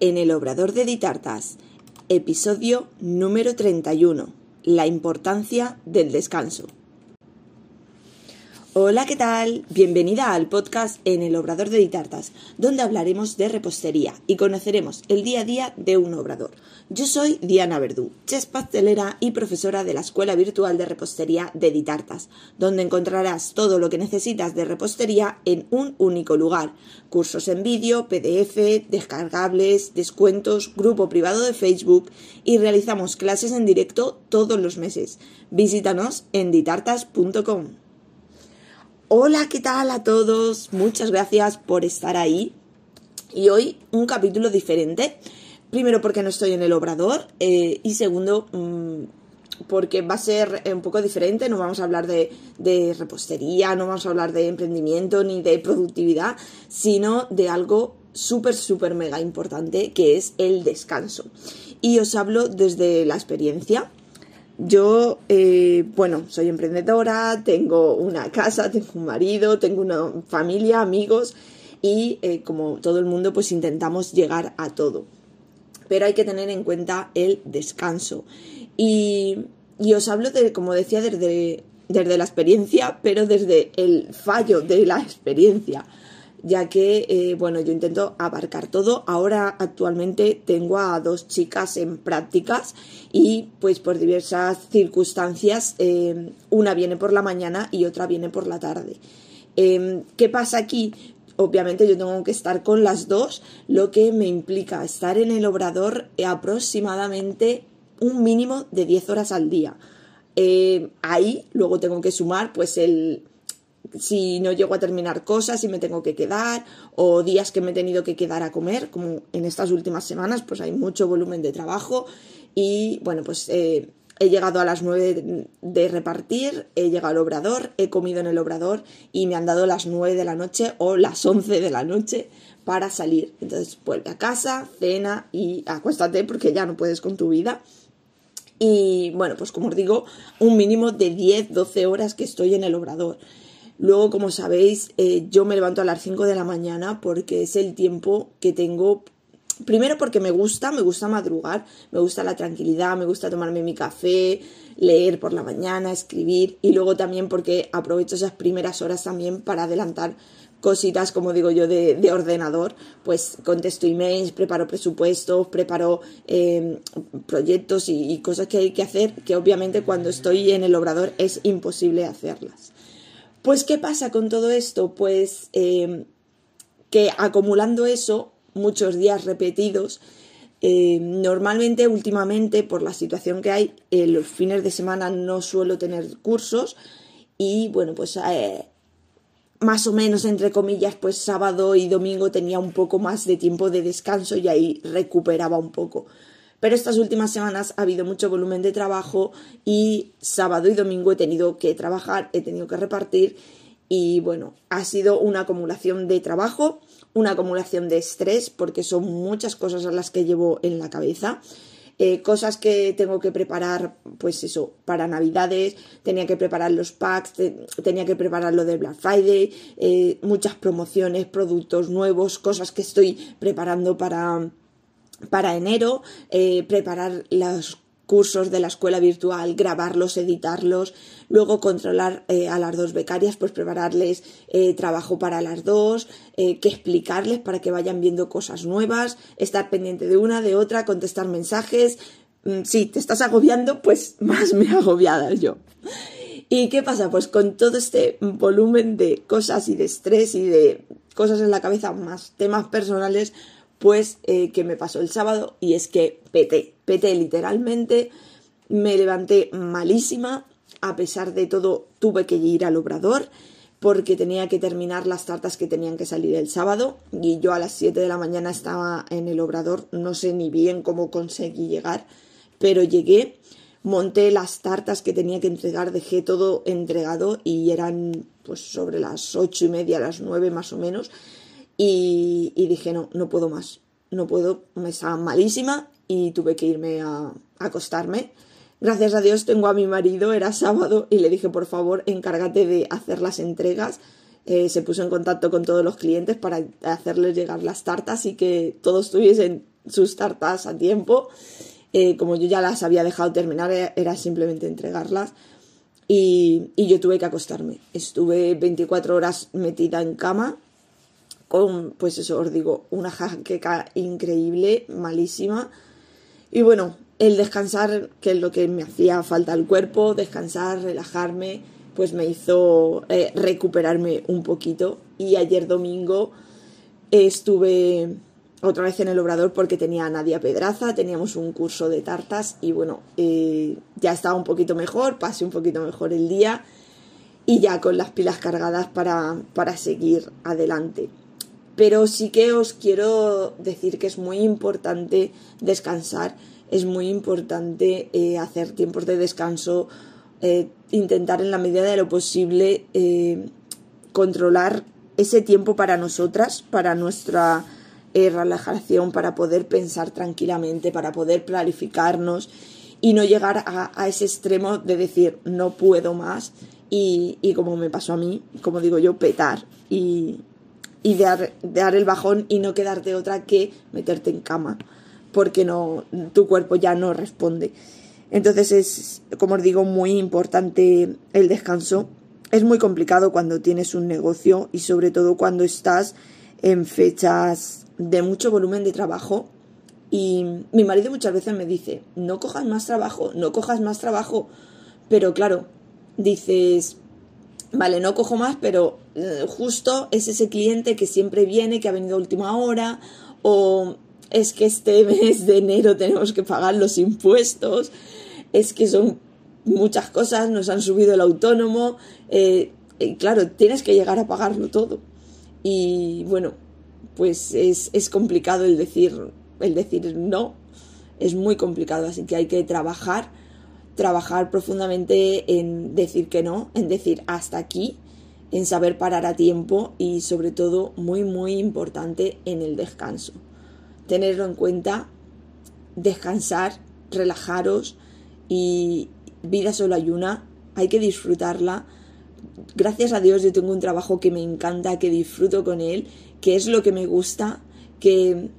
en el Obrador de Ditartas, episodio número 31, la importancia del descanso. Hola, ¿qué tal? Bienvenida al podcast en el Obrador de Ditartas, donde hablaremos de repostería y conoceremos el día a día de un obrador. Yo soy Diana Verdú, chef pastelera y profesora de la Escuela Virtual de Repostería de Ditartas, donde encontrarás todo lo que necesitas de repostería en un único lugar. Cursos en vídeo, PDF, descargables, descuentos, grupo privado de Facebook y realizamos clases en directo todos los meses. Visítanos en ditartas.com. Hola, ¿qué tal a todos? Muchas gracias por estar ahí. Y hoy un capítulo diferente. Primero porque no estoy en el obrador eh, y segundo mm, porque va a ser un poco diferente. No vamos a hablar de, de repostería, no vamos a hablar de emprendimiento ni de productividad, sino de algo súper, súper mega importante que es el descanso. Y os hablo desde la experiencia yo, eh, bueno, soy emprendedora, tengo una casa, tengo un marido, tengo una familia, amigos y eh, como todo el mundo pues intentamos llegar a todo. Pero hay que tener en cuenta el descanso. Y, y os hablo de, como decía, desde, desde la experiencia, pero desde el fallo de la experiencia ya que, eh, bueno, yo intento abarcar todo. Ahora actualmente tengo a dos chicas en prácticas y pues por diversas circunstancias eh, una viene por la mañana y otra viene por la tarde. Em, ¿Qué pasa aquí? Obviamente yo tengo que estar con las dos, lo que me implica estar en el obrador aproximadamente un mínimo de 10 horas al día. Eh, ahí luego tengo que sumar pues el si no llego a terminar cosas, si me tengo que quedar, o días que me he tenido que quedar a comer, como en estas últimas semanas, pues hay mucho volumen de trabajo y bueno, pues eh, he llegado a las 9 de repartir, he llegado al obrador, he comido en el obrador y me han dado las 9 de la noche o las 11 de la noche para salir. Entonces vuelve a casa, cena y acuéstate porque ya no puedes con tu vida. Y bueno, pues como os digo, un mínimo de 10-12 horas que estoy en el obrador. Luego, como sabéis, eh, yo me levanto a las 5 de la mañana porque es el tiempo que tengo. Primero porque me gusta, me gusta madrugar, me gusta la tranquilidad, me gusta tomarme mi café, leer por la mañana, escribir y luego también porque aprovecho esas primeras horas también para adelantar cositas, como digo yo, de, ordenador, pues contesto emails, preparo presupuestos, preparo em, proyectos y, cosas que hay que hacer que obviamente cuando estoy en el obrador es imposible hacerlas. Pues, ¿qué pasa con todo esto? Pues em, que acumulando eso, muchos días repetidos, em, normalmente, últimamente, por la situación que hay, eh, los fines de semana no suelo tener cursos y bueno, pues eh, más o menos, entre comillas, pues sábado y domingo tenía un poco más de tiempo de descanso y ahí recuperaba un poco. Pero estas últimas semanas ha habido mucho volumen de trabajo y sábado y domingo he tenido que trabajar, he tenido que repartir y bueno, ha sido una acumulación de trabajo, una acumulación de estrés porque son muchas cosas a las que llevo en la cabeza. Eh, cosas que tengo que preparar, pues eso, para Navidades, tenía que preparar los packs, tenía que preparar lo de Black Friday, eh, muchas promociones, productos nuevos, cosas que estoy preparando para, para enero, eh, preparar los cursos de la escuela virtual, grabarlos, editarlos, luego controlar eh, a las dos becarias, pues prepararles eh, trabajo para las dos, que explicarles para que vayan viendo cosas nuevas, estar pendiente de una, de otra, contestar mensajes. Mm, si te estás agobiando, pues más me agobiada yo. ¿Y qué pasa? Pues con todo este volumen de cosas y de estrés y de cosas en la cabeza, más temas personales, pues eh, que me pasó el sábado y es que peté, peté literalmente, me levanté malísima, a pesar de todo tuve que ir al obrador porque tenía que terminar las tartas que tenían que salir el sábado y yo a las 7 de la mañana estaba en el obrador, no sé ni bien cómo conseguí llegar, pero llegué, monté las tartas que tenía que entregar, dejé todo entregado y eran pues sobre las ocho y media, las nueve más o menos y, dije, no, no puedo más, no puedo, me estaba malísima y tuve que irme a, acostarme. Gracias a Dios tengo a mi marido, era sábado, y le dije, por favor, encárgate de hacer las entregas. se puso en contacto con todos los clientes para hacerles llegar las tartas y que todos tuviesen sus tartas a tiempo. Eh, como yo ya las había dejado terminar, e-, era simplemente entregarlas. Y, yo tuve que acostarme. Estuve 24 horas metida en cama con, pues eso os digo, una jaqueca increíble, malísima. Y bueno, el descansar, que es lo que me hacía falta al cuerpo, descansar, relajarme, pues me hizo eh, recuperarme un poquito. Y ayer domingo estuve otra vez en el obrador porque tenía a Nadia Pedraza, teníamos un curso de tartas y bueno, eh, ya estaba un poquito mejor, pasé un poquito mejor el día y ya con las pilas cargadas para, para seguir adelante. Pero sí que os quiero decir que es muy importante descansar, es muy importante eh, hacer tiempos de descanso, eh, intentar en la medida de lo posible eh, controlar ese tiempo para nosotras, para nuestra relajación, para poder pensar tranquilamente, para poder planificarnos y no llegar a, ese extremo de decir no puedo más y, y como me pasó a mí, como digo yo, petar y, y dar, dar el bajón y no quedarte otra que meterte en cama porque no tu cuerpo ya no responde. Entonces es, como os digo, muy importante el descanso. Es muy complicado cuando tienes un negocio y sobre todo cuando estás en fechas de mucho volumen de trabajo. Y mi marido muchas veces me dice, no cojas más trabajo, no cojas más trabajo. Pero claro, dices, vale, no cojo más, pero eh, justo es ese cliente que siempre viene, que ha venido a última hora, o es que este mes de enero tenemos que pagar los impuestos, es que son muchas cosas, nos han subido el autónomo, eh, y claro, tienes que llegar a pagarlo todo. Y bueno, pues es, es complicado el decir, el decir no, es muy complicado, así que hay que trabajar trabajar profundamente en decir que no, en decir hasta aquí, en saber parar a tiempo y sobre todo muy muy importante en el descanso. Tenerlo en cuenta, descansar, relajaros y vida solo hay una, hay que disfrutarla. Gracias a Dios yo tengo un trabajo que me encanta, que disfruto con él, que es lo que me gusta, que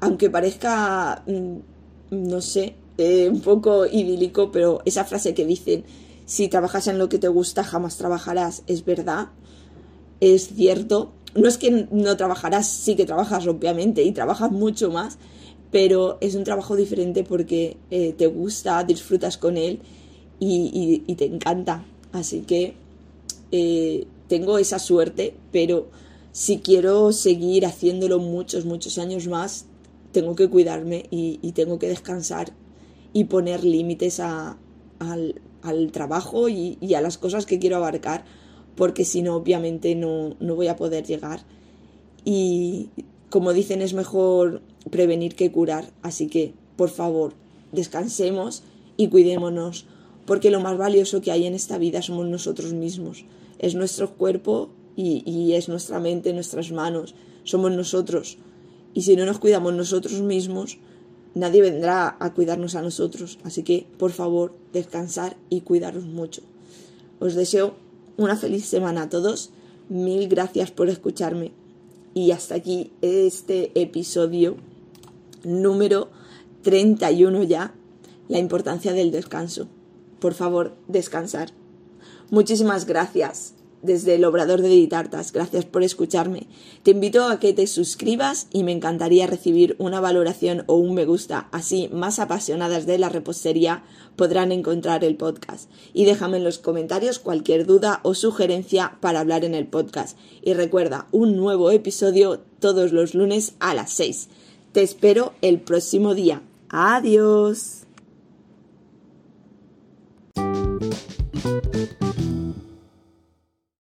aunque parezca, mm, no sé, eh, un poco idílico, pero esa frase que dicen, si trabajas en lo que te gusta, jamás trabajarás, es verdad, es cierto. No es que no trabajarás, sí que trabajas, obviamente, y trabajas mucho más, pero es un trabajo diferente porque eh, te gusta, disfrutas con él y, te encanta. Así que eh, tengo esa suerte, pero si quiero seguir haciéndolo muchos, muchos años más, tengo que cuidarme y tengo que descansar y poner límites al, trabajo y, a las cosas que quiero abarcar, porque si no, obviamente no, no voy a poder llegar. Y como dicen, es mejor prevenir que curar, así que, por favor, descansemos y cuidémonos, porque lo más valioso que hay en esta vida somos nosotros mismos. Es nuestro cuerpo y, y, es nuestra mente, nuestras manos, somos nosotros. Y si no nos cuidamos nosotros mismos, nadie vendrá a cuidarnos a nosotros. Así que, por favor, descansar y cuidaros mucho. Os deseo una feliz semana a todos. Mil gracias por escucharme. Y hasta aquí este episodio número 31 ya. La importancia del descanso. Por favor, descansar. Muchísimas gracias desde el Obrador de Ditartas. Gracias por escucharme. Te invito a que te suscribas y me encantaría recibir una valoración o un me gusta. Así, más apasionadas de la repostería podrán encontrar el podcast. Y déjame en los comentarios cualquier duda o sugerencia para hablar en el podcast. Y recuerda, un nuevo episodio todos los lunes a las 6. Te espero el próximo día. Adiós.